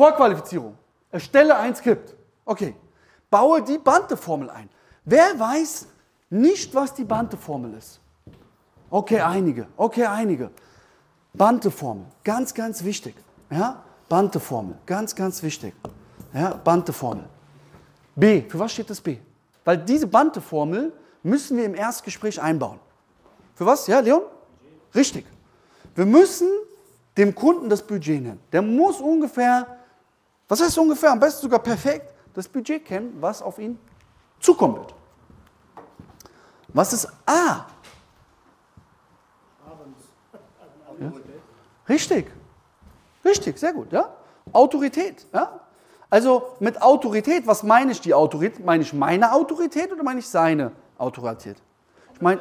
Vorqualifizierung. Erstelle ein Skript. Okay. Baue die Bante-Formel ein. Wer weiß nicht, was die Bante-Formel ist? Okay, einige. Okay, einige. Bante-Formel. Ganz, ganz wichtig. Ja? Bante-Formel. Ganz, ganz wichtig. Ja? Bante-Formel. B. Für was steht das B? Weil diese Bante-Formel müssen wir im Erstgespräch einbauen. Für was? Ja, Leon? Richtig. Wir müssen dem Kunden das Budget nennen. Der muss ungefähr, was heißt ungefähr, am besten sogar perfekt, das Budget kennen, was auf ihn zukommen wird. Was ist A? Ja? Richtig. Richtig, sehr gut. Ja? Autorität. Ja? Also mit Autorität, was meine ich die Autorität? Meine ich meine Autorität oder meine ich seine Autorität? Ich meine,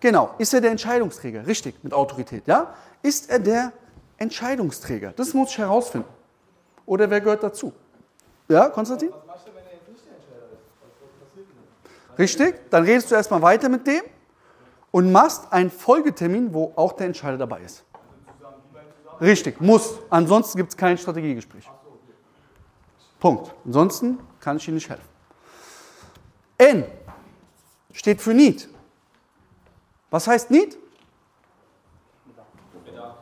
genau, ist er der Entscheidungsträger? Richtig, mit Autorität. Ja? Ist er der Entscheidungsträger? Das muss ich herausfinden. Oder wer gehört dazu? Ja, Konstantin? Was machst du, wenn er jetzt nicht der Entscheider ist? Richtig, dann redest du erstmal weiter mit dem und machst einen Folgetermin, wo auch der Entscheider dabei ist. Richtig, muss. Ansonsten gibt es kein Strategiegespräch. Punkt. Ansonsten kann ich Ihnen nicht helfen. N steht für Need. Was heißt Need? Bedarf.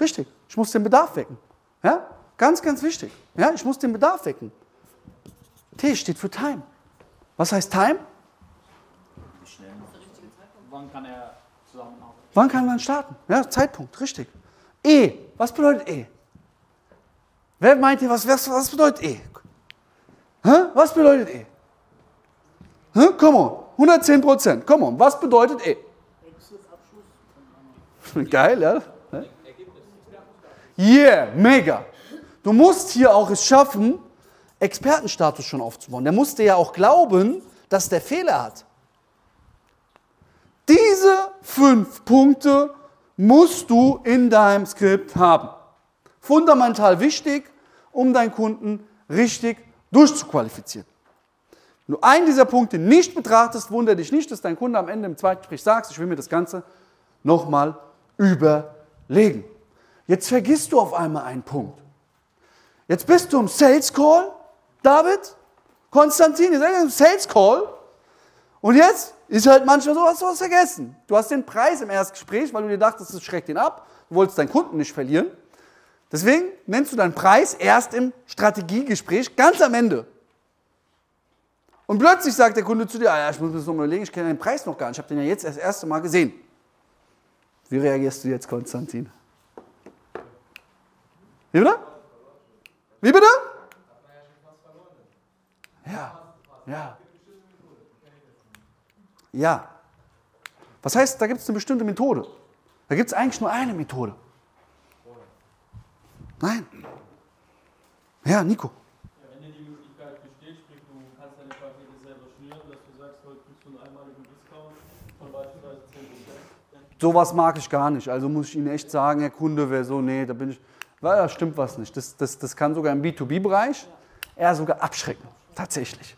Richtig, ich muss den Bedarf wecken. Ja? Ganz, ganz wichtig. Ja? Ich muss den Bedarf wecken. T steht für Time. Was heißt Time? Wie schnell? Wann kann er zusammenarbeiten? Wann kann man starten? Ja, Zeitpunkt, richtig. E, was bedeutet E? Wer meint ihr, was, was, was bedeutet E? Hä? Was bedeutet E? Hä? Come on, 110 Prozent. Come on, was bedeutet E? Geil, ja? Yeah, mega. Du musst hier auch es schaffen, Expertenstatus schon aufzubauen. Der musste ja auch glauben, dass der Fehler hat. Diese fünf Punkte musst du in deinem Skript haben. Fundamental wichtig, um deinen Kunden richtig durchzuqualifizieren. Wenn du einen dieser Punkte nicht betrachtest, wundere dich nicht, dass dein Kunde am Ende im Zweitgespräch sagt, ich will mir das Ganze nochmal überlegen. Jetzt vergisst du auf einmal einen Punkt. Jetzt bist du im Sales Call David, Konstantin, ihr seid im Sales Call. Und jetzt ist halt manchmal so, hast du was vergessen. Du hast den Preis im Erstgespräch, weil du dir dachtest, das schreckt ihn ab. Du wolltest deinen Kunden nicht verlieren. Deswegen nennst du deinen Preis erst im Strategiegespräch, ganz am Ende. Und plötzlich sagt der Kunde zu dir, ah ja, ich muss mir das nochmal überlegen, ich kenne den Preis noch gar nicht, ich habe den ja jetzt das erste Mal gesehen. Wie reagierst du jetzt, Konstantin? Bitte? Wie bitte? Ja, ja. Ja. Was heißt, da gibt es eine bestimmte Methode? Da gibt es eigentlich nur eine Methode. Nein. Ja, Nico. Ja, wenn dir die Möglichkeit besteht, sprich, du kannst deine Pakete selber schnüren, dass du sagst, heute kriegst du einen einmaligen Discount von beispielsweise 10%. Sowas mag ich gar nicht. Also muss ich Ihnen echt sagen, Herr Kunde wäre so, nee, da bin ich, weil da stimmt was nicht. Das, das, das kann sogar im B2B-Bereich eher sogar abschrecken. Tatsächlich.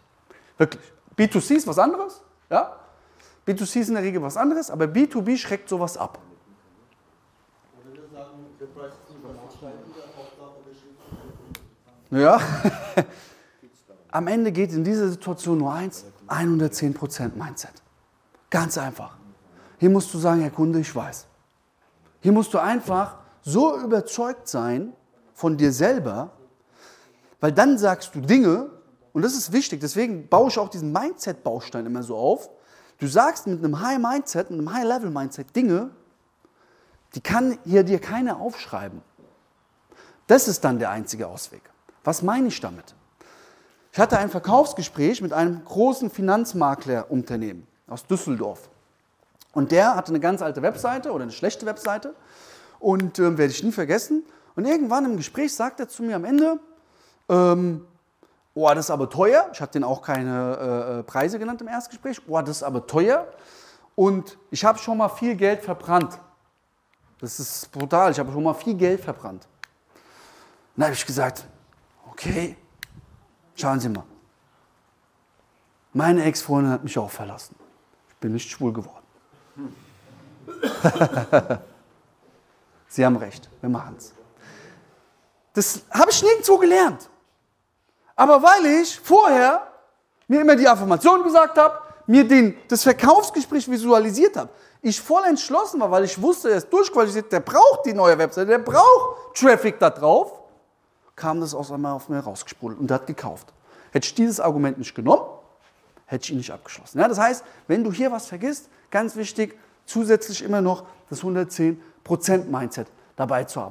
Wirklich. B2C ist was anderes, ja? B2C ist in der Regel was anderes, aber B2B schreckt sowas ab. Ja. Am Ende geht in dieser Situation nur eins, 110% Mindset. Ganz einfach. Hier musst du sagen, Herr Kunde, ich weiß. Hier musst du einfach so überzeugt sein von dir selber, weil dann sagst du Dinge, und das ist wichtig, deswegen baue ich auch diesen Mindset-Baustein immer so auf. Du sagst mit einem High-Mindset, mit einem High-Level-Mindset Dinge, die kann hier dir keiner aufschreiben. Das ist dann der einzige Ausweg. Was meine ich damit? Ich hatte ein Verkaufsgespräch mit einem großen Finanzmaklerunternehmen aus Düsseldorf. Und der hatte eine ganz alte Webseite oder eine schlechte Webseite und äh, werde ich nie vergessen. Und irgendwann im Gespräch sagt er zu mir am Ende, ähm, oh, das ist aber teuer. Ich habe denen auch keine äh, äh, Preise genannt im Erstgespräch. Oh, das ist aber teuer. Und ich habe schon mal viel Geld verbrannt. Das ist brutal. Ich habe schon mal viel Geld verbrannt. dann habe ich gesagt, okay, schauen Sie mal. Meine Ex-Freundin hat mich auch verlassen. Ich bin nicht schwul geworden. Sie haben recht, wir machen es. Das habe ich nirgendwo gelernt. Aber weil ich vorher mir immer die Affirmation gesagt habe, mir den, das Verkaufsgespräch visualisiert habe, ich voll entschlossen war, weil ich wusste, er ist durchqualifiziert, der braucht die neue Webseite, der braucht Traffic da drauf, kam das aus einmal auf mir rausgesprudelt und hat gekauft. Hätte ich dieses Argument nicht genommen, hätte ich ihn nicht abgeschlossen. Ja, das heißt, wenn du hier was vergisst, ganz wichtig, zusätzlich immer noch das 110% Mindset dabei zu haben.